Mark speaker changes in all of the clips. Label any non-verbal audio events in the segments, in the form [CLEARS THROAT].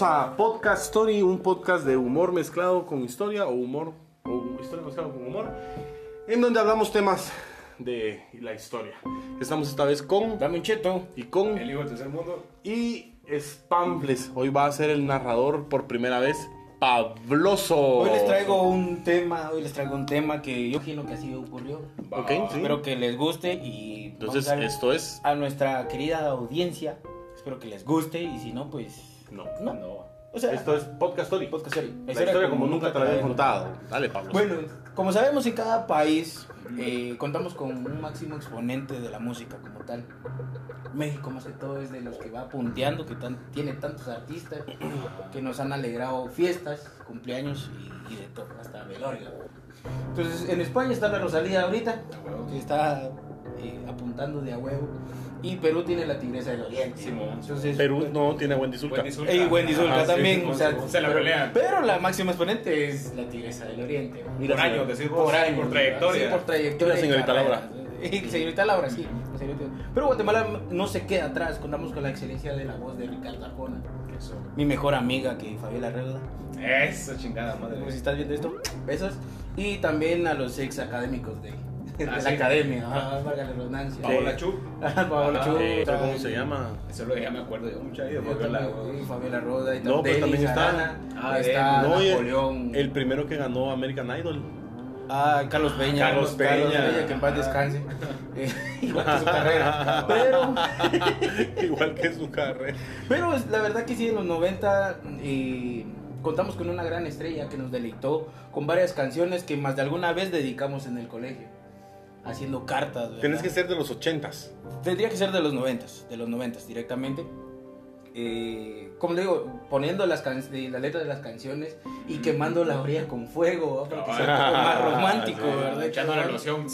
Speaker 1: Bienvenidos a Podcast Story, un podcast de humor mezclado con historia o humor o historia mezclado con humor, en donde hablamos temas de la historia. Estamos esta vez con
Speaker 2: Dame un cheto.
Speaker 1: y con
Speaker 2: El hijo del tercer mundo.
Speaker 1: y Spambles. Hoy va a ser el narrador por primera vez, Pabloso.
Speaker 2: Hoy les traigo un tema, hoy les traigo un tema que yo imagino que así ocurrió.
Speaker 1: Ok, sí.
Speaker 2: Espero que les guste y
Speaker 1: Entonces,
Speaker 2: vamos a,
Speaker 1: esto es
Speaker 2: a nuestra querida audiencia. Espero que les guste y si no, pues
Speaker 1: no.
Speaker 2: no. O sea,
Speaker 1: Esto es Podcast Story.
Speaker 2: podcast serio.
Speaker 1: La
Speaker 2: Historia
Speaker 1: historia como nunca te la había contado. Dale, Pablo.
Speaker 2: Bueno, como sabemos en cada país eh, contamos con un máximo exponente de la música como tal. México más que todo es de los que va punteando, que tan- tiene tantos artistas que nos han alegrado fiestas, cumpleaños y, y de todo, hasta velorio. Entonces en España está la Rosalía ahorita, que está eh, apuntando de a huevo. Y Perú tiene la Tigresa del Oriente.
Speaker 3: Simón.
Speaker 2: Entonces,
Speaker 1: Perú no tiene Wendy Zulka.
Speaker 3: Wendy Zulka.
Speaker 2: y Wendy Zulka
Speaker 1: sí,
Speaker 2: también.
Speaker 1: sí,
Speaker 2: o sea,
Speaker 3: se la
Speaker 2: pero,
Speaker 3: pelean.
Speaker 2: pero la máxima exponente es la Tigresa del Oriente.
Speaker 1: Mira,
Speaker 3: por años,
Speaker 1: señor.
Speaker 3: decís vos, por trayectoria.
Speaker 2: Sí, por trayectoria.
Speaker 1: Y la señorita. Laura. [LAUGHS]
Speaker 2: Y la señorita Laura, sí. Pero Guatemala no se queda atrás. Contamos con la excelencia de la voz de Ricardo Arjona.
Speaker 3: Eso.
Speaker 2: Mi mejor amiga que Fabiola Reuda.
Speaker 3: Eso, chingada
Speaker 2: Pues, Si
Speaker 3: madre.
Speaker 2: estás viendo esto, besos. Y también a los ex académicos de, de
Speaker 3: Ah,
Speaker 2: la
Speaker 3: sí.
Speaker 2: academia. Ah, valga la redundancia.
Speaker 3: Paola Chu. [LAUGHS]
Speaker 2: Paola
Speaker 3: Ah,
Speaker 2: Chu.
Speaker 1: Eh, ¿Cómo se llama?
Speaker 3: Eso es lo que ya me acuerdo yo de
Speaker 2: Yo
Speaker 3: Fabiola.
Speaker 2: también, sí, Fabiola Roda y
Speaker 1: No, pero
Speaker 2: Denis
Speaker 1: también está-
Speaker 3: Ah,
Speaker 2: está
Speaker 1: No, y el-
Speaker 2: Napoleón.
Speaker 1: El primero que ganó American Idol.
Speaker 2: Ah, Carlos Peña.
Speaker 1: Carlos Peña.
Speaker 2: que en paz descanse. [LAUGHS] [LAUGHS] Eh, igual que su carrera. Pero,
Speaker 1: Igual que su carrera.
Speaker 2: pero es- la verdad que sí, en los 90 eh, contamos con una gran estrella que nos deleitó con varias canciones que más de alguna vez dedicamos en el colegio. Haciendo cartas. ¿verdad?
Speaker 1: Tienes que ser de los ochentas.
Speaker 2: Tendría que ser de los 90, de los 90 directamente. Eh, como le digo, poniendo las, can- de- la letra de las canciones y quemando la orilla con fuego, ¿no? para que sea un poco más romántico,
Speaker 1: Sí.
Speaker 2: ¿verdad?
Speaker 3: Echando la loción.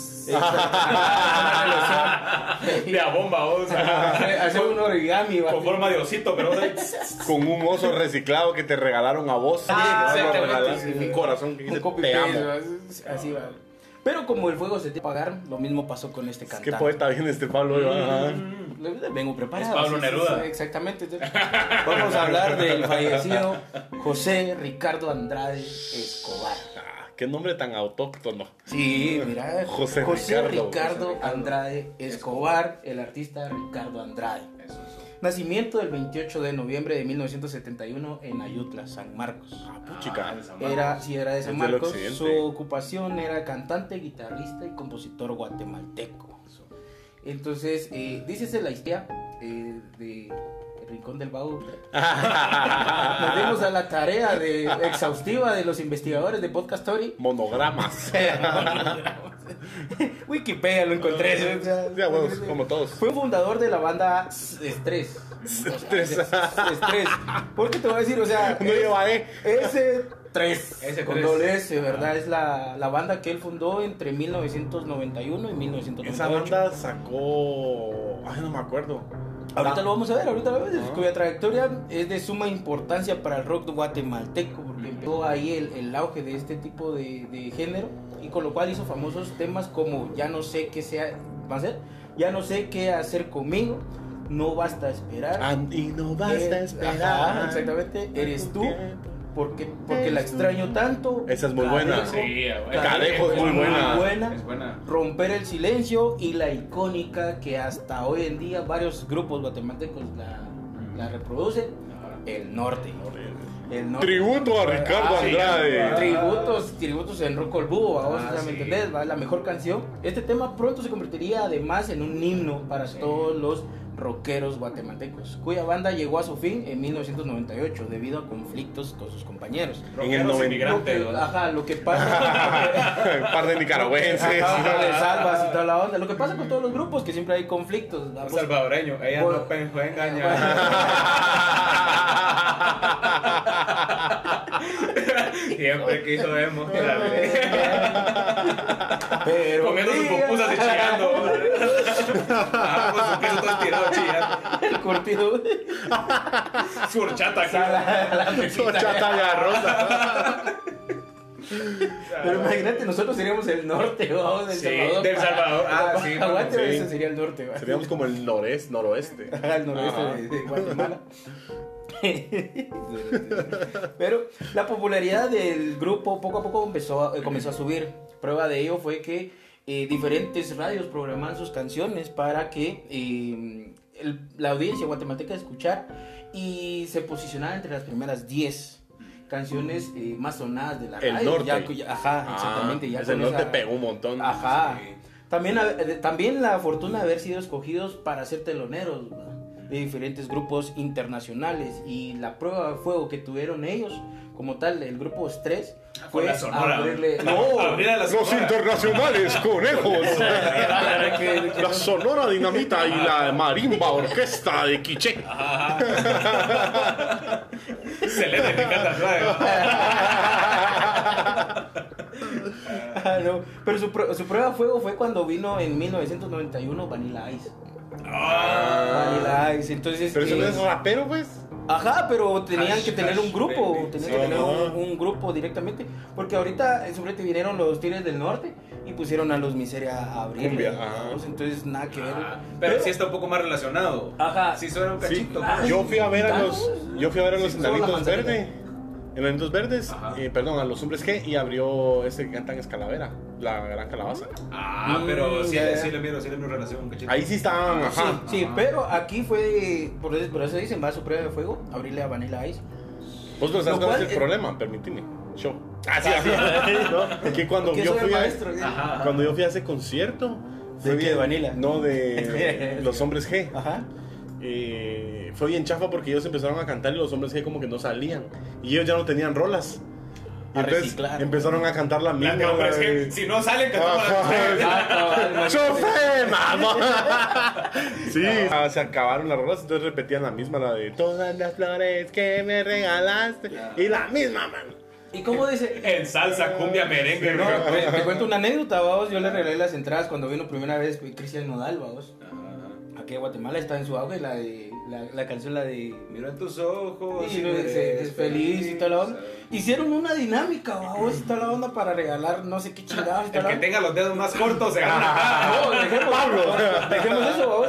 Speaker 3: De a bomba, o sea.
Speaker 2: Hacer un origami.
Speaker 3: Con forma de osito, pero.
Speaker 1: Con un oso reciclado que te regalaron a vos.
Speaker 2: Ah, sí.
Speaker 1: Un corazón que
Speaker 2: Un
Speaker 1: dice
Speaker 2: copy
Speaker 1: te amo.
Speaker 2: Así va. Pero como el fuego se te va a apagar, lo mismo pasó con este cantante.
Speaker 1: Qué poeta viene este Pablo.
Speaker 2: Mm, le- Vengo preparado.
Speaker 3: Es Pablo
Speaker 2: sí, sí,
Speaker 3: Neruda.
Speaker 2: sí, exactamente. Vamos a hablar del fallecido José Ricardo Andrade Escobar.
Speaker 1: Ah, qué nombre tan autóctono.
Speaker 2: Sí, mira.
Speaker 1: José
Speaker 2: Ricardo,
Speaker 1: Ricardo.
Speaker 3: José Ricardo.
Speaker 2: Andrade Escobar, el artista Ricardo Andrade. Nacimiento el 28 de noviembre de 1971 en Ayutla, San Marcos.
Speaker 1: Ah, puchica.
Speaker 3: Ah, de San Marcos.
Speaker 2: Era, sí, era de San
Speaker 1: Es del
Speaker 2: Marcos. Su ocupación era cantante, guitarrista y compositor guatemalteco. Entonces, eh, dícese la historia eh, de Rincón del Vago. [LAUGHS] Nos dimos a la tarea de, exhaustiva de los investigadores de Podcast Story.
Speaker 1: Monogramas. [LAUGHS] [LAUGHS]
Speaker 2: Wikipedia lo encontré.
Speaker 1: Ya, huevos, como todos.
Speaker 2: Fue fundador de la banda S- Estrés.
Speaker 1: Estrés.
Speaker 2: Estrés. [LAUGHS] ¿Por qué te voy a decir? O sea,
Speaker 1: No lleva E.
Speaker 2: S3.
Speaker 3: S3.
Speaker 2: Con doble S, ¿verdad? Es la, la banda que él fundó entre 1991 y 1998.
Speaker 1: Esa banda sacó. Ay, no me acuerdo.
Speaker 2: Ahorita lo vamos a ver, ahorita lo vamos a ver,
Speaker 1: Ah.
Speaker 2: cuya trayectoria es de suma importancia para el rock guatemalteco, porque empezó ahí el, el auge de este tipo de, de género, y con lo cual hizo famosos temas como Ya no sé qué sea, va a ser, Ya no sé qué hacer conmigo, No basta esperar.
Speaker 1: Andy, no basta
Speaker 2: Eh,
Speaker 1: esperar.
Speaker 2: ajá, exactamente, eres tú. porque, porque la extraño tanto.
Speaker 1: Esa es muy buena.
Speaker 3: Sí.
Speaker 1: Cadejo es muy buena.
Speaker 3: Es buena.
Speaker 2: Romper el silencio y la icónica que hasta hoy en día varios grupos guatemaltecos la, la reproducen, el norte. El norte.
Speaker 1: Tributo a Ricardo
Speaker 2: Ah, sí,
Speaker 1: Andrade.
Speaker 2: Tributos, tributos en Rock al Búho, vamos,
Speaker 3: Ah,
Speaker 2: o sea, ¿me
Speaker 3: sí.
Speaker 2: entendés? va? La mejor canción. Este tema pronto se convertiría además en un himno para
Speaker 3: Sí.
Speaker 2: todos los Rockeros Guatemaltecos, cuya banda llegó a su fin en 1998 debido a conflictos con sus compañeros.
Speaker 1: En el
Speaker 3: inmigrantes,
Speaker 2: Lo que- ajá, lo que pasa... [LAUGHS]
Speaker 1: Un par de nicaragüenses.
Speaker 2: Ajá, de salvas y toda la onda. Lo que pasa con todos los grupos, que siempre hay conflictos.
Speaker 3: Un
Speaker 2: ¿verdad?
Speaker 3: salvadoreño, ella
Speaker 2: Bueno.
Speaker 3: no pensó engañar. Siempre quiso demostrar.
Speaker 2: Pero
Speaker 3: Comiendo sus pupusas y chillando. Ah, con su queso todo estirado chillando.
Speaker 2: El curtido.
Speaker 3: Su horchata aquí.
Speaker 2: Sala, la mesita. [LAUGHS] Pero imagínate, nosotros seríamos el norte, vamos, del
Speaker 3: Sí,
Speaker 2: Salvador.
Speaker 3: del
Speaker 2: para-
Speaker 3: Salvador. Ah,
Speaker 2: para
Speaker 3: sí,
Speaker 2: ese sería el norte, ¿va?
Speaker 1: Seríamos como el noreste, noroeste. [LAUGHS]
Speaker 2: El noroeste de, de Guatemala. [LAUGHS] Pero la popularidad del grupo poco a poco empezó a, eh, comenzó a subir. Prueba de ello fue que eh, diferentes radios programaban sus canciones para que eh, el- la audiencia guatemalteca escuchar y se posicionara entre las primeras 10 canciones eh, más sonadas de la
Speaker 1: El
Speaker 2: radio.
Speaker 1: norte.
Speaker 2: Ya- ya- ajá, exactamente. ya
Speaker 1: Ah, ese
Speaker 2: con
Speaker 1: norte
Speaker 2: esa-
Speaker 1: pegó un montón.
Speaker 2: Ajá.
Speaker 3: Sí.
Speaker 2: También, eh, también la fortuna de haber sido escogidos para ser teloneros de diferentes grupos internacionales y la prueba de fuego que tuvieron ellos, como tal, el grupo Stress,
Speaker 3: Fue
Speaker 2: fue
Speaker 3: la sonora.
Speaker 2: abrirle... [LAUGHS] No,
Speaker 3: Abrir a la
Speaker 1: Los
Speaker 3: sonora.
Speaker 1: internacionales [LAUGHS] conejos. La
Speaker 2: no-
Speaker 1: Sonora Dinamita y la Marimba Orquesta de [LAUGHS]
Speaker 3: Selena y Picata Suave.
Speaker 2: Ah, no. Pero su, pr- su prueba de fuego fue cuando vino en 1991 Vanilla Ice.
Speaker 3: Ah.
Speaker 2: Vanilla Ice, entonces...
Speaker 1: Pero eso no es rapero, pues.
Speaker 2: Ajá, pero tenían que tener un grupo,
Speaker 3: baby.
Speaker 2: tenían
Speaker 1: Sí.
Speaker 2: que tener un grupo directamente, porque ahorita eh, sobre te vinieron los Tigres del Norte y pusieron a los Miseria a abrir.
Speaker 1: Cumbia, ajá.
Speaker 2: Entonces nada que ver.
Speaker 3: Ah, Pero sí está un poco más relacionado.
Speaker 2: Ajá.
Speaker 3: Sí suena un
Speaker 1: Sí,
Speaker 3: cachito.
Speaker 2: Ay,
Speaker 1: yo fui a ver a los, yo fui a ver a los
Speaker 2: Sí,
Speaker 1: enanitos verdes, enanitos verdes, eh, perdón, a los hombres G y abrió ese que cantan Escalavera, la gran calabaza.
Speaker 3: Ah, pero sí,
Speaker 2: Mm, ya.
Speaker 3: sí le miro, sí le miro relación un cachito.
Speaker 1: Ahí sí estaban,
Speaker 2: Sí,
Speaker 1: ajá.
Speaker 2: sí,
Speaker 3: Ajá.
Speaker 2: pero aquí fue, por eso, por eso dicen, va a su prueba de fuego, abrirle a Vanilla Ice.
Speaker 1: Vos no sabes cuál es el
Speaker 2: es-
Speaker 1: problema, permíteme. Show. Ah, sí, [LAUGHS] ¿no? [LAUGHS] Que cuando
Speaker 2: Que
Speaker 1: yo fui a, cuando yo fui a ese concierto,
Speaker 2: ¿De qué,
Speaker 1: bien-
Speaker 2: Vanilla?
Speaker 1: No, de [LAUGHS] los hombres G.
Speaker 2: Ajá.
Speaker 1: Eh, fue bien chafa porque ellos empezaron a cantar y los hombres G como que no salían. Y ellos ya no tenían rolas. Y entonces
Speaker 2: reciclar.
Speaker 1: empezaron a cantar la misma.
Speaker 3: La de
Speaker 1: de-
Speaker 3: que si no salen, cantamos la
Speaker 1: ¡Chofer, mamá! Sí, ah, se acabaron las rolas, entonces repetían la misma, la de Todas las flores que me regalaste. Y la misma, man.
Speaker 2: ¿Y cómo dice?
Speaker 3: En salsa, cumbia, merengue.
Speaker 2: No, te, te cuento una anécdota, vamos. Yo le regalé las entradas cuando vino primera vez Cristian Nodal, vamos. Aquí a Guatemala está en su auge la de la, la canción la de
Speaker 3: Mira en tus ojos.
Speaker 2: y no, se- es feliz y toda la onda. Hicieron una dinámica, vamos, y toda la onda para regalar no sé qué chingados y
Speaker 3: El que tenga los dedos más cortos se gana. [LAUGHS]
Speaker 2: No, dejemos, dejemos eso, vamos.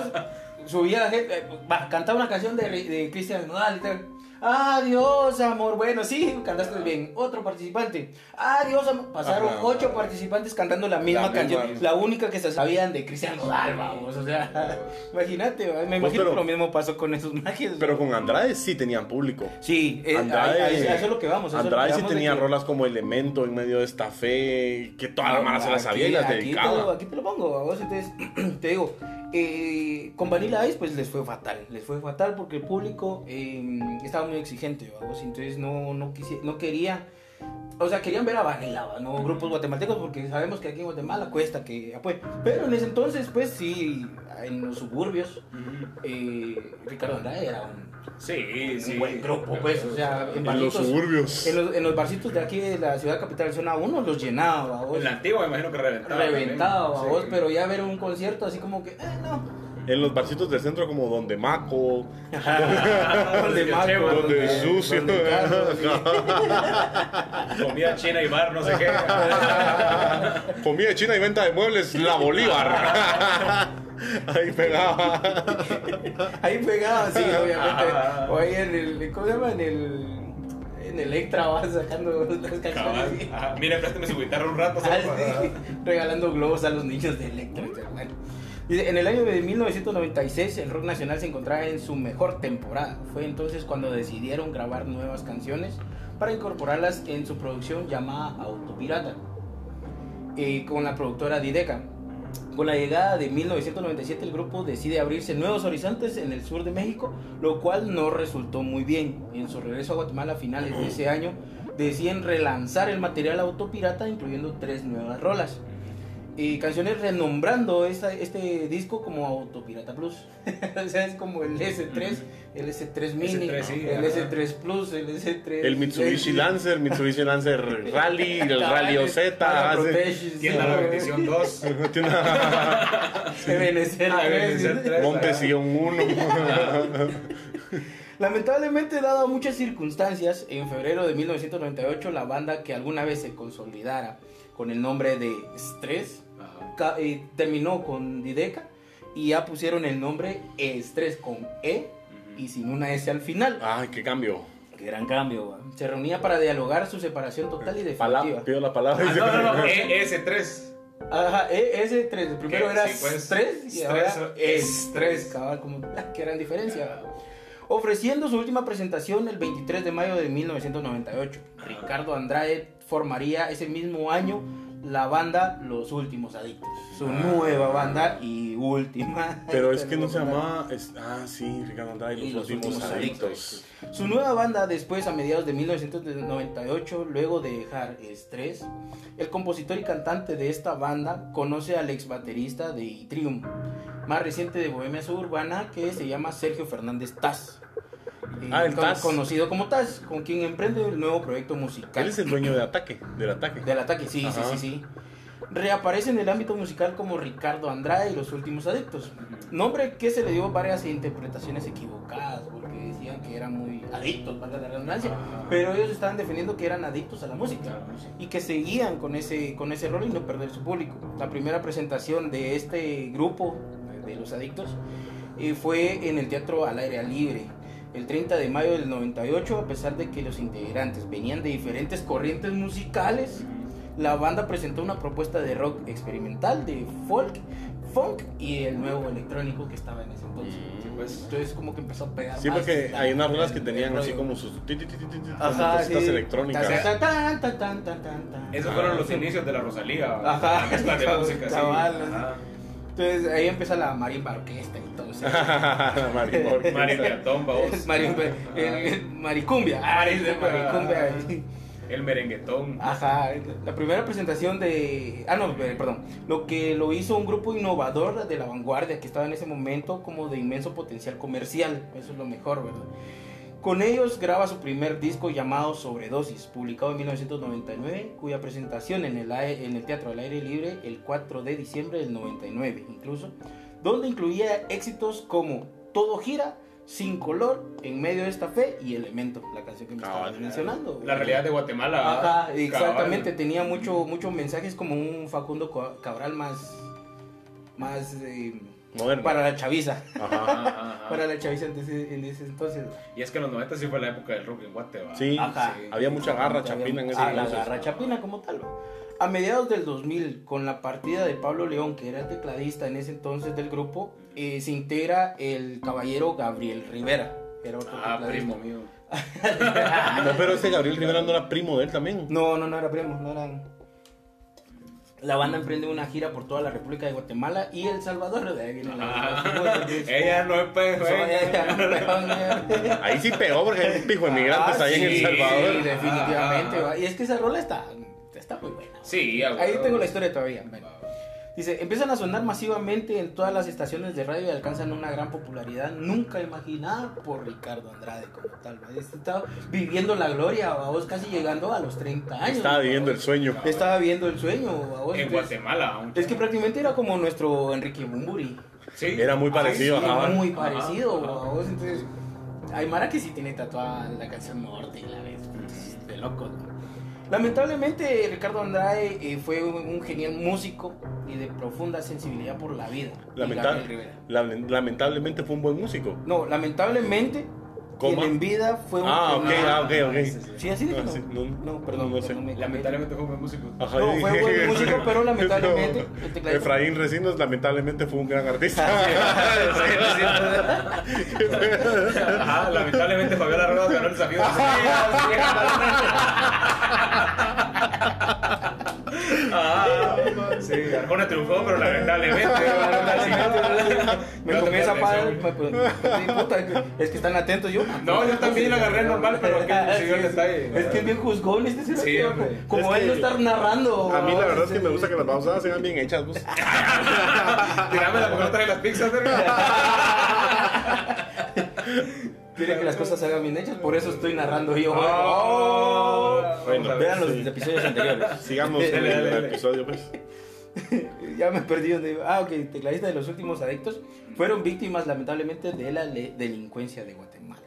Speaker 2: Subía la gente, eh, cantaba una canción de, de Cristian Nodal y tal. Adiós, amor. Bueno, sí, cantaste bien. Otro participante. Adiós, amor. Pasaron
Speaker 1: Ajá.
Speaker 2: ocho participantes cantando la misma
Speaker 1: La misma.
Speaker 2: canción. La única que se sabían de Cristian Nodal, vamos. O sea, [LAUGHS] imagínate, me
Speaker 1: Pues,
Speaker 2: imagino
Speaker 1: pero-
Speaker 2: que lo mismo pasó con esos magias.
Speaker 1: Pero con Andrade sí tenían público.
Speaker 2: sí, eh,
Speaker 1: Andrade,
Speaker 2: a eso es lo que vamos.
Speaker 1: Andrade sí tenía
Speaker 2: que-
Speaker 1: rolas como Elemento en medio de esta fe, que toda la mala se las sabía y las
Speaker 2: aquí te, lo,
Speaker 1: dedicaba.
Speaker 2: aquí te lo pongo, entonces [CLEARS THROAT] te digo, eh, con Vanilla Ice pues les fue fatal, les fue fatal porque el público eh, estaba muy exigente, entonces no, no, no querían, o sea, querían ver a Vanilla, ¿va? no grupos guatemaltecos porque sabemos que aquí en Guatemala cuesta que apoyen, pero en ese entonces pues sí, en los suburbios, eh, Ricardo Andrade era un,
Speaker 3: Sí,
Speaker 2: un
Speaker 3: sí.
Speaker 2: buen grupo, pues, o sea, en,
Speaker 1: En los
Speaker 2: barcitos-
Speaker 1: suburbios.
Speaker 2: en los, en los barcitos de aquí de la ciudad capital, zona 1, los llenaba, vamos
Speaker 3: En la antigua me imagino que reventaba.
Speaker 2: reventado,
Speaker 3: también.
Speaker 2: vos,
Speaker 3: Sí.
Speaker 2: pero ya ver un concierto así como que, eh, no.
Speaker 1: En los barcitos del centro como Donde Maco, [LAUGHS]
Speaker 2: Donde Maco,
Speaker 1: donde sucio. [LAUGHS]
Speaker 3: Comida china y bar, no sé qué. [LAUGHS]
Speaker 1: Comida china y venta de muebles, La Bolívar. Ahí pegaba.
Speaker 2: Ahí pegaba, sí, obviamente. O ahí en el, ¿cómo se llama? En el, en el Electra vas sacando las canciones.
Speaker 3: Mire, préstame su guitarra un rato.
Speaker 2: Ah, sí, regalando globos a los niños de Electra. En el año de 1996 el rock nacional se encontraba en su mejor temporada. Fue entonces cuando decidieron grabar nuevas canciones para incorporarlas en su producción llamada Autopirata, eh, con la productora Dideca. Con la llegada de 1997 el grupo decide abrirse nuevos horizontes en el sur de México, lo cual no resultó muy bien. En su regreso a Guatemala a finales de ese año deciden relanzar el material autopirata incluyendo tres nuevas rolas. Y canciones renombrando esta, este disco como Autopirata Plus. [LAUGHS] o sea, es como el S3, el S3 Mini,
Speaker 3: S3, sí,
Speaker 2: el
Speaker 3: ajá.
Speaker 2: S3 Plus, el S3...
Speaker 1: El Mitsubishi Lancer, Mitsubishi Lancer [LAUGHS] Rally, el Rally OZ.
Speaker 2: Sí,
Speaker 3: la
Speaker 2: güey.
Speaker 3: bendición 2.
Speaker 1: Tiene una- [LAUGHS]
Speaker 2: tres.
Speaker 1: Montesillón 1.
Speaker 2: Lamentablemente, dado muchas circunstancias, en febrero de 1998 la banda que alguna vez se consolidara con el nombre de Stress eh, terminó con Dideca y ya pusieron el nombre Stress con E y sin una S al final.
Speaker 1: Ay, qué cambio.
Speaker 2: Qué gran cambio. ¿va? Se reunía para dialogar su separación total y
Speaker 1: Pala-
Speaker 2: definitiva.
Speaker 1: pido la palabra.
Speaker 3: Ah, no, no, no, [LAUGHS] ES3.
Speaker 2: Ajá, e, ese 3. Primero
Speaker 3: ¿Qué?
Speaker 2: era
Speaker 3: Sí, pues,
Speaker 2: 3 y
Speaker 3: stress
Speaker 2: ahora
Speaker 3: o-
Speaker 2: es 3, cabal, como ah, qué gran diferencia. Ofreciendo su última presentación el 23 de mayo de 1998, Ricardo Andrade formaría ese mismo año la banda Los Últimos Adictos, su nueva banda y última.
Speaker 1: Pero es que no se llamaba. es- ah, sí, Ricardo Andrade y los, últimos, adictos.
Speaker 2: Su nueva banda después, a mediados de 1998, luego de dejar Estrés, el compositor y cantante de esta banda conoce al ex baterista de Itrium, más reciente de Bohemia Suburbana, que se llama Sergio Fernández Taz.
Speaker 1: Ah, el Taz.
Speaker 2: Conocido como Taz, con quien emprende el nuevo proyecto musical.
Speaker 1: Él es el dueño de ataque, del ataque.
Speaker 2: Del ataque, sí, sí,
Speaker 1: Ajá.
Speaker 2: sí, sí. Reaparece en el ámbito musical como Ricardo Andrade y los últimos adictos. Nombre que se le dio varias interpretaciones equivocadas, porque decían que eran muy adictos, valga la redundancia. Pero ellos estaban defendiendo que eran adictos a la música y que seguían con ese, con ese rol y no perder su público. La primera presentación de este grupo de los adictos eh, fue en el Teatro al Aire Libre. El 30 de mayo del 98, a pesar de que los integrantes venían de diferentes corrientes musicales, la banda presentó una propuesta de rock experimental, de folk, funk y el nuevo electrónico que estaba en ese entonces.
Speaker 3: Sí, pues.
Speaker 2: Entonces como que empezó a pegar.
Speaker 1: Sí,
Speaker 2: más
Speaker 1: porque hay unas rolas que tenían así como sus
Speaker 2: Ajá, sí.
Speaker 1: electrónicas.
Speaker 3: Esos fueron los inicios de la Rosalía.
Speaker 2: Ajá.
Speaker 3: De [LAUGHS] música.
Speaker 2: Entonces ahí empieza la marimba orquesta y todo eso. [LAUGHS]
Speaker 1: Maribor.
Speaker 3: Maripiatón, vos. [LAUGHS]
Speaker 2: Mari- el- el maricumbia. Ah, de maricumbia.
Speaker 3: El merenguetón.
Speaker 2: Ajá, la primera presentación de... Ah, no, eh, perdón. Lo que lo hizo un grupo innovador de la vanguardia que estaba en ese momento como de inmenso potencial comercial. Eso es lo mejor, ¿verdad? Con ellos graba su primer disco llamado Sobredosis, publicado en 1999, cuya presentación en el, ae- en el Teatro al Aire Libre el 4 de diciembre del 99, incluso, donde incluía éxitos como Todo gira, Sin color, En medio de esta fe y Elemento, la canción que me estabas mencionando.
Speaker 3: La realidad de Guatemala.
Speaker 2: Ajá, exactamente,
Speaker 3: cabal.
Speaker 2: tenía mucho, muchos mensajes como un Facundo Cabral más, más eh,
Speaker 1: Moderno.
Speaker 2: para la chaviza.
Speaker 1: Ajá,
Speaker 3: ajá.
Speaker 2: Para la chaviza en ese, en ese entonces.
Speaker 3: Y es que en los 90 sí fue la época del rock en Guatemala.
Speaker 1: Sí,
Speaker 2: Ajá.
Speaker 1: había mucha garra chapina en ese
Speaker 2: ah, la
Speaker 1: entonces.
Speaker 2: garra chapina como tal. A mediados del 2000, con la partida de Pablo León, que era el tecladista en ese entonces del grupo, eh, se integra el caballero Gabriel Rivera. que Era otro
Speaker 3: Ah,
Speaker 2: tecladista.
Speaker 3: primo mío. [LAUGHS]
Speaker 1: No, pero ese Gabriel Rivera no era primo de él también.
Speaker 2: No, no, no era primo, no eran. La banda emprende una gira por toda la República de Guatemala y El Salvador. De ahí viene la-
Speaker 3: Ah, ella no es pejo.
Speaker 1: Ahí sí pegó porque hay un pijo de migrantes
Speaker 2: Ah,
Speaker 1: ahí en
Speaker 2: sí,
Speaker 1: El Salvador.
Speaker 2: Sí, definitivamente.
Speaker 3: Ah.
Speaker 2: va. Y es que esa rola está, está muy buena.
Speaker 3: Sí,
Speaker 2: Ahí tengo la historia todavía. Bueno. Dice, empiezan a sonar masivamente en todas las estaciones de radio y alcanzan una gran popularidad nunca imaginada por Ricardo Andrade como tal. Este Estaba viviendo la gloria, vos casi llegando a los 30 años.
Speaker 1: Estaba viviendo el sueño.
Speaker 2: Estaba viviendo el sueño. Vos,
Speaker 3: En
Speaker 2: entonces-
Speaker 3: Guatemala. aún.
Speaker 2: Es que prácticamente era como nuestro Enrique Bumburi.
Speaker 3: Sí.
Speaker 1: Era muy parecido,
Speaker 2: Sí,
Speaker 1: ajá.
Speaker 2: muy
Speaker 3: Ajá,
Speaker 2: parecido.
Speaker 3: ajá.
Speaker 2: Vos, entonces, hay Mara que sí tiene tatuada la canción Norte y la vez. De locos. Lamentablemente, Ricardo Andrade eh, fue un, genial músico y de profunda sensibilidad por la vida.
Speaker 1: Lamenta- lamentablemente fue un buen músico.
Speaker 2: No, lamentablemente. Quien en vida fue un
Speaker 1: Ah, ok, ah, ok, ok.
Speaker 2: Sí, así dije, no.
Speaker 1: sí, no,
Speaker 2: no, perdón,
Speaker 1: no sé.
Speaker 2: perdón, me-
Speaker 3: Lamentablemente fue un buen músico.
Speaker 1: Ajá,
Speaker 2: No,
Speaker 1: yo
Speaker 2: fue
Speaker 1: dije-
Speaker 2: buen [LAUGHS] músico, pero lamentablemente [LAUGHS] el tecladista-
Speaker 1: Efraín Recinos lamentablemente fue un gran artista. [LAUGHS]
Speaker 3: Ajá, lamentablemente Fabiola Rodas ganó el desafío. Ah, sí, Arjona triunfó, pero lamentablemente.
Speaker 2: Me comí esa padre. pues, pues, es que están atentos yo.
Speaker 3: No, yo también la agarré normal, pero que [LAUGHS] siguió el
Speaker 2: sí,
Speaker 3: detalle.
Speaker 2: Es que es bien juzgón este
Speaker 3: Sí.
Speaker 2: Como él no está narrando.
Speaker 1: A mí la verdad es que me gusta que las pausas sean bien hechas, pues. [LAUGHS]
Speaker 3: Tirámela porque no trae las pizzas. [LAUGHS]
Speaker 2: Quiere que las cosas se hagan bien hechas, por eso estoy narrando yo.
Speaker 3: Oh.
Speaker 1: Bueno,
Speaker 2: Vean los
Speaker 1: sí.
Speaker 2: episodios anteriores.
Speaker 1: Sigamos el episodio, pues. [LAUGHS]
Speaker 2: Ya me perdí donde. Ah, ok, tecladista de los últimos adictos fueron víctimas lamentablemente de la delincuencia de Guatemala.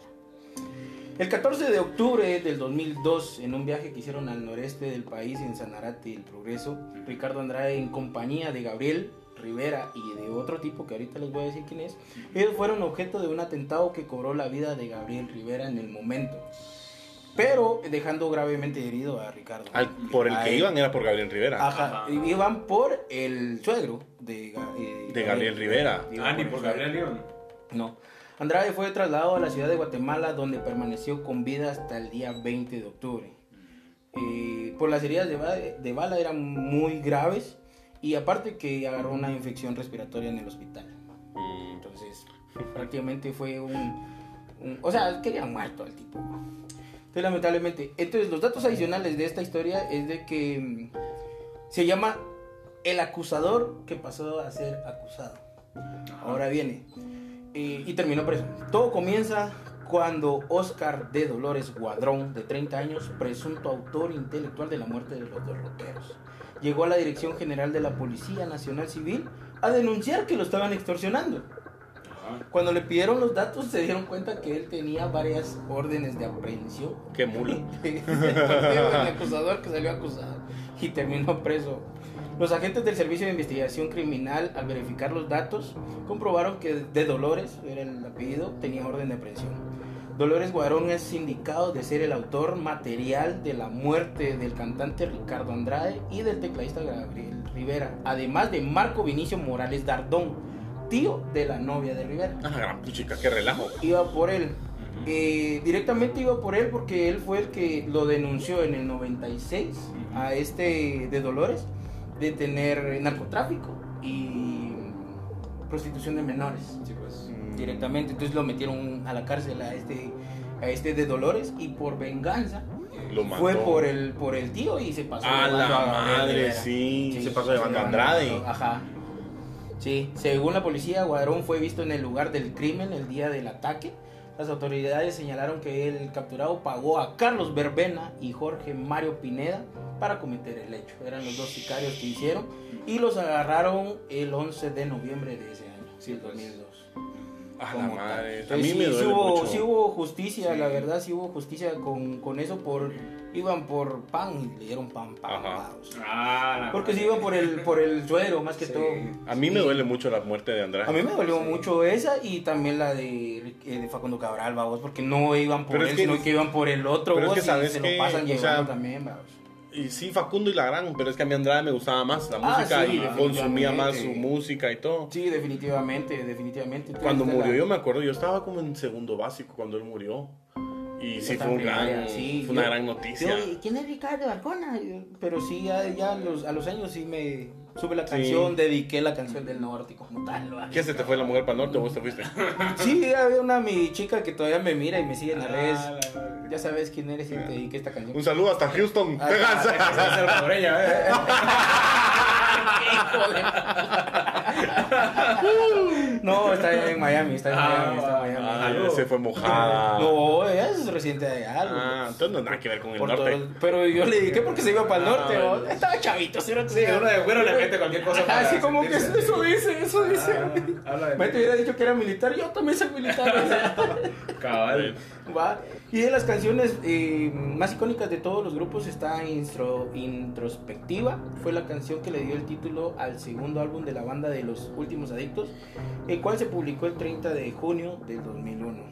Speaker 2: El 14 de octubre del 2002, en un viaje que hicieron al noreste del país, en Sanarate, El Progreso, Ricardo Andrade, en compañía de Gabriel Rivera y de otro tipo que ahorita les voy a decir quién es, ellos fueron objeto de un atentado que cobró la vida de Gabriel Rivera en el momento, pero dejando gravemente herido a Ricardo.
Speaker 1: Al- por el
Speaker 2: A
Speaker 1: que
Speaker 2: él.
Speaker 1: iban era por Gabriel Rivera.
Speaker 2: Ajá,
Speaker 3: Ajá.
Speaker 2: iban por el suegro de, eh,
Speaker 1: De Gabriel Rivera.
Speaker 3: Ah, ni por. Gabriel León.
Speaker 2: No. Andrade fue trasladado a la ciudad de Guatemala donde permaneció con vida hasta el día 20 de octubre. Eh, por las heridas de, ba- de bala eran muy graves y aparte que agarró una infección respiratoria en el hospital.
Speaker 1: Mm,
Speaker 2: Entonces, prácticamente fue un, un- O sea, querían muerto al tipo. Entonces, lamentablemente. Entonces, los datos adicionales de esta historia es de que mm, se llama el acusador que pasó a ser acusado. Ahora viene. eh, y terminó preso. Todo comienza cuando Oscar de Dolores Guadrón, de 30 años, presunto autor intelectual de la muerte de los derroteros, llegó a la Dirección General de la Policía Nacional Civil a denunciar que lo estaban extorsionando. Cuando le pidieron los datos se dieron cuenta que él tenía varias órdenes de aprehensión.
Speaker 1: Qué mula. [LAUGHS]
Speaker 2: el acusador que salió acusado y terminó preso. Los agentes del Servicio de Investigación Criminal, al verificar los datos, comprobaron que de Dolores, era el apellido, tenía orden de aprehensión. Dolores Guarón es indicado de ser el autor material de la muerte del cantante Ricardo Andrade y del tecladista Gabriel Rivera, además de Marco Vinicio Morales Dardón, tío de la novia de Rivera
Speaker 1: Ah, gran puchica, qué relajo.
Speaker 2: iba por él. Eh, directamente iba por él porque él fue el que lo denunció en el 96 a este de Dolores de tener narcotráfico y prostitución de menores
Speaker 3: Sí, pues.
Speaker 2: directamente. Entonces lo metieron a la cárcel a este a este de Dolores y por venganza
Speaker 1: Lo mató.
Speaker 2: fue por el por el tío y se pasó
Speaker 1: A la madre,
Speaker 2: Rivera.
Speaker 1: sí. Se pasó llevando a Andrade.
Speaker 2: Ajá. Sí, según la policía, Guadrón fue visto en el lugar del crimen el día del ataque. Las autoridades señalaron que el capturado pagó a Carlos Verbena y Jorge Mario Pineda para cometer el hecho. Eran los dos sicarios que hicieron y los agarraron el 11 de noviembre de ese año,
Speaker 3: Sí,
Speaker 2: el
Speaker 3: pues.
Speaker 2: 2002.
Speaker 1: A la madre. A mí me duele
Speaker 2: sí hubo,
Speaker 1: mucho.
Speaker 2: sí hubo justicia,
Speaker 3: Sí.
Speaker 2: la verdad, sí hubo justicia con, con eso. por Iban por pan y le dieron pan, pan.
Speaker 3: Ah, la
Speaker 2: Porque
Speaker 3: madre.
Speaker 2: iban por el, por el suero, más que
Speaker 3: Sí.
Speaker 2: todo.
Speaker 1: A mí me
Speaker 2: Sí.
Speaker 1: duele mucho la muerte de Andrade.
Speaker 2: A mí me dolió
Speaker 3: Sí.
Speaker 2: mucho esa y también la de, eh, de Facundo Cabral, vamos, porque no iban por
Speaker 1: Pero
Speaker 2: él,
Speaker 1: es que-
Speaker 2: sino que iban por el otro,
Speaker 1: pero es
Speaker 2: vos,
Speaker 1: que
Speaker 2: y
Speaker 1: sabes
Speaker 2: se
Speaker 1: que,
Speaker 2: lo pasan
Speaker 1: o
Speaker 2: llevando
Speaker 1: sea,
Speaker 2: también, vamos.
Speaker 1: Y sí, Facundo y la gran, pero es que a mí Andrade me gustaba más la
Speaker 2: Ah,
Speaker 1: música
Speaker 2: sí,
Speaker 1: y consumía más su
Speaker 2: definitivamente.
Speaker 1: música y todo.
Speaker 2: Sí, definitivamente, definitivamente.
Speaker 1: Cuando murió,
Speaker 2: la-
Speaker 1: yo me acuerdo, yo estaba como en segundo básico cuando él murió. Y sí, fue, un gran,
Speaker 2: sí,
Speaker 1: fue una gran noticia.
Speaker 2: Yo, ¿y ¿Quién es Ricardo Arjona? Pero sí, ya, ya a, los, a los años sí me sube la canción, dediqué la canción del norte como tal.
Speaker 1: ¿Qué se te fue la mujer para el norte o vos te fuiste? [LAUGHS]
Speaker 2: Sí, había una mi chica que todavía me mira y me sigue en las
Speaker 3: Ah,
Speaker 2: redes.
Speaker 3: la madre.
Speaker 2: Ya sabes quién eres y te dediqué esta canción.
Speaker 1: Un saludo hasta Houston,
Speaker 2: Ah, [LAUGHS]
Speaker 1: Texas.
Speaker 3: Salvadoreña, eh. [LAUGHS] [LAUGHS]
Speaker 2: No, está en Miami, está en
Speaker 3: Ah,
Speaker 2: Miami, está en Miami.
Speaker 1: Ah, ya se fue mojada.
Speaker 2: No, ella es reciente de allá. algo.
Speaker 1: Ah, entonces no hay nada que ver con el
Speaker 2: Por
Speaker 1: norte.
Speaker 2: todo- pero yo le dije porque se iba para el norte.
Speaker 1: Ah,
Speaker 2: ¿no? Estaba chavito, ¿sí?
Speaker 3: Sí, uno de güero le mete cualquier cosa. [LAUGHS] para
Speaker 2: Así como que
Speaker 3: sentirse.
Speaker 2: eso dice, eso dice.
Speaker 3: Ah,
Speaker 2: Me te hubiera dicho que era militar, yo también soy militar. [LAUGHS]
Speaker 3: Cabal.
Speaker 2: Va. Y de las canciones eh, más icónicas de todos los grupos está Instro- Introspectiva. Fue la canción que le dio el título al segundo álbum de la banda de Los Últimos Adictos, el cual se publicó el 30 de junio del 2001.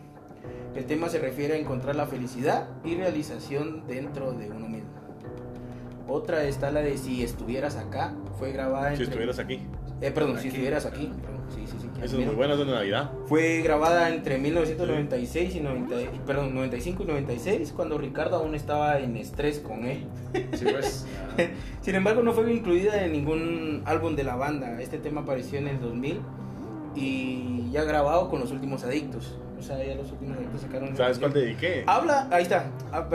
Speaker 2: El tema se refiere a encontrar la felicidad y realización dentro de uno mismo. Otra está la de Si estuvieras acá. Fue grabada
Speaker 1: Si
Speaker 2: entre-
Speaker 1: estuvieras aquí.
Speaker 2: Eh, perdón, si estuvieras aquí. Sí, sí, sí.
Speaker 1: Eso es muy bueno, eso de Navidad.
Speaker 2: Fue grabada entre 1996 y 90, perdón, 95 y 96, cuando Ricardo aún estaba en estrés con él.
Speaker 3: Sí, pues. [LAUGHS]
Speaker 2: Sin embargo, no fue incluida en ningún álbum de la banda. Este tema apareció en el 2000 y ya grabado con los últimos adictos. O sea, ya los últimos adictos sacaron.
Speaker 1: ¿Sabes cuál dediqué?
Speaker 2: Habla, ahí está. Ah,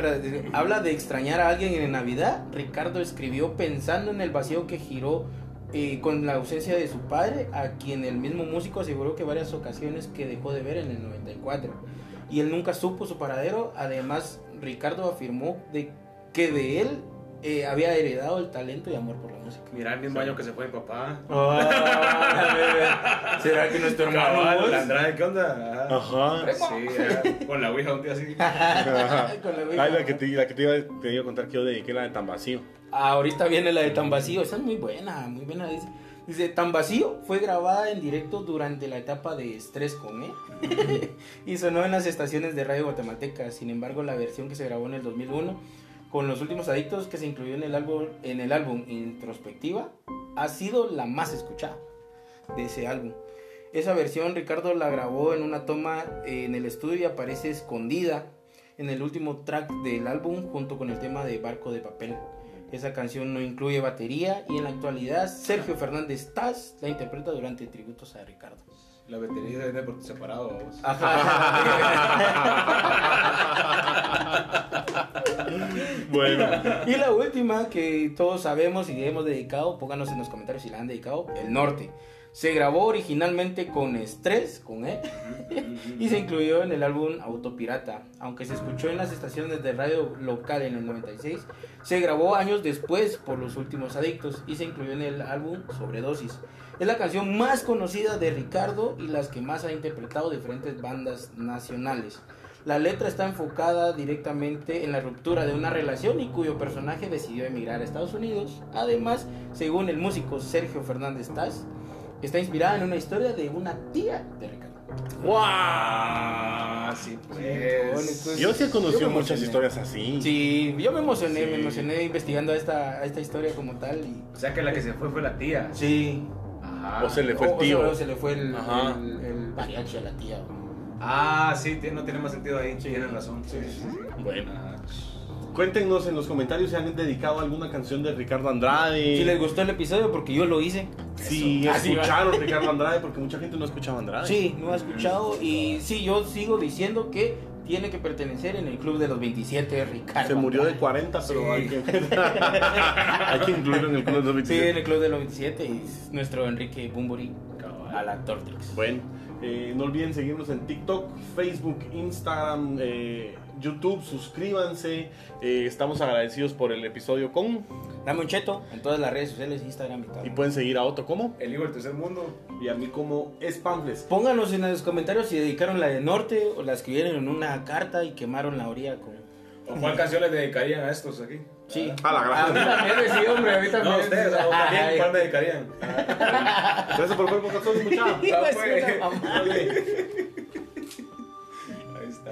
Speaker 2: habla de extrañar a alguien en Navidad. Ricardo escribió pensando en el vacío que giró con la ausencia de su padre, a quien el mismo músico aseguró que varias ocasiones que dejó de ver en el 94. Y él nunca supo su paradero. Además, Ricardo afirmó de que de él eh, había heredado el talento y amor por la música.
Speaker 3: Mira, el mismo año que se fue mi papá. [LAUGHS]
Speaker 2: ¿Será que nuestro hermano
Speaker 3: la Andrade, ¿qué onda? Ah,
Speaker 1: Ajá.
Speaker 3: Sí, ah, con la ouija un día así.
Speaker 1: Ajá. [LAUGHS]
Speaker 2: Con la misma-
Speaker 1: Ay, la que te, la que te, iba, te iba a contar que yo dediqué la de tan vacío.
Speaker 2: Ahorita viene la de Tan Vacío, esa es muy buena, muy buena. Dice, dice Tan Vacío fue grabada en directo durante la etapa de Estrés con E [LAUGHS] y sonó en las estaciones de radio guatemalteca. Sin embargo, la versión que se grabó en el 2001 con los últimos adictos que se incluyó en el álbum, en el álbum Introspectiva ha sido la más escuchada de ese álbum. Esa versión Ricardo la grabó en una toma en el estudio y aparece escondida en el último track del álbum junto con el tema de Barco de Papel. Esa canción no incluye batería y en la actualidad Sergio Fernández Taz la interpreta durante tributos a Ricardo.
Speaker 3: La batería se vende por separado. vamos. [LAUGHS] [LAUGHS]
Speaker 1: Bueno. [LAUGHS]
Speaker 2: y la última que todos sabemos y hemos dedicado, pónganos en los comentarios si la han dedicado, El Norte. Se grabó originalmente con Estrés, con él, [LAUGHS] y se incluyó en el álbum Autopirata. Aunque se escuchó en las estaciones de radio local en el 96, se grabó años después por los últimos adictos y se incluyó en el álbum Sobredosis. Es la canción más conocida de Ricardo y las que más ha interpretado diferentes bandas nacionales. La letra está enfocada directamente en la ruptura de una relación y cuyo personaje decidió emigrar a Estados Unidos. Además, según el músico Sergio Fernández Taz, está inspirada en una historia de una tía de Ricardo.
Speaker 3: ¡Wow! Sí, pues.
Speaker 2: entonces-
Speaker 1: Yo sí he conocido muchas
Speaker 2: emocioné.
Speaker 1: historias así.
Speaker 2: Sí, yo me emocioné, me emocioné investigando esta, a esta historia como tal. Y,
Speaker 3: O sea que la que se fue fue la tía.
Speaker 2: sí.
Speaker 3: Ajá.
Speaker 1: O se le fue el
Speaker 2: O- o
Speaker 1: tío.
Speaker 2: se- se le fue el, el, el mariachi a la tía.
Speaker 3: Ah, sí, no tiene más sentido ahí.
Speaker 2: Sí.
Speaker 3: Tienes razón. Sí, sí, sí.
Speaker 1: Bueno.
Speaker 3: Ah,
Speaker 1: Cuéntenos en los comentarios si han dedicado alguna canción de Ricardo Andrade.
Speaker 2: Si les gustó el episodio, porque yo lo hice.
Speaker 1: Si
Speaker 2: Así va.
Speaker 1: escucharon Ricardo Andrade, porque mucha gente no escuchaba Andrade.
Speaker 2: Sí, no ha escuchado. Y sí, yo sigo diciendo que tiene que pertenecer en el club de los 27, Ricardo.
Speaker 1: Se murió de
Speaker 2: Andrade.
Speaker 1: 40, pero
Speaker 3: Sí.
Speaker 1: hay, que... [LAUGHS] hay que incluirlo en el club de los
Speaker 2: Sí, en
Speaker 1: 27.
Speaker 2: el club de los 27 y es nuestro Enrique Bumburi
Speaker 3: cabal.
Speaker 2: A la Tortrix.
Speaker 1: Bueno, eh, no olviden seguirnos en TikTok, Facebook, Instagram, eh, YouTube. Suscríbanse. Eh, estamos agradecidos por el episodio con.
Speaker 2: Dame un cheto en todas las redes sociales, Instagram y todo.
Speaker 1: Y pueden seguir a Otto como.
Speaker 3: El hijo del tercer mundo.
Speaker 1: Y a mí como Spamfles.
Speaker 2: Pónganos en los comentarios si dedicaron la de Norte o la escribieron en una carta y quemaron la orilla con...
Speaker 3: ¿O cuál canción le dedicarían a estos aquí?
Speaker 2: Sí.
Speaker 1: A la gran-
Speaker 2: A mí también, sí, hombre, a mí también.
Speaker 3: No, ustedes, ¿a vos también? ¿Cuál me dedicarían? [LAUGHS]
Speaker 1: Gracias por ver por todos escuchados.
Speaker 3: Ah. [LAUGHS] Ahí está.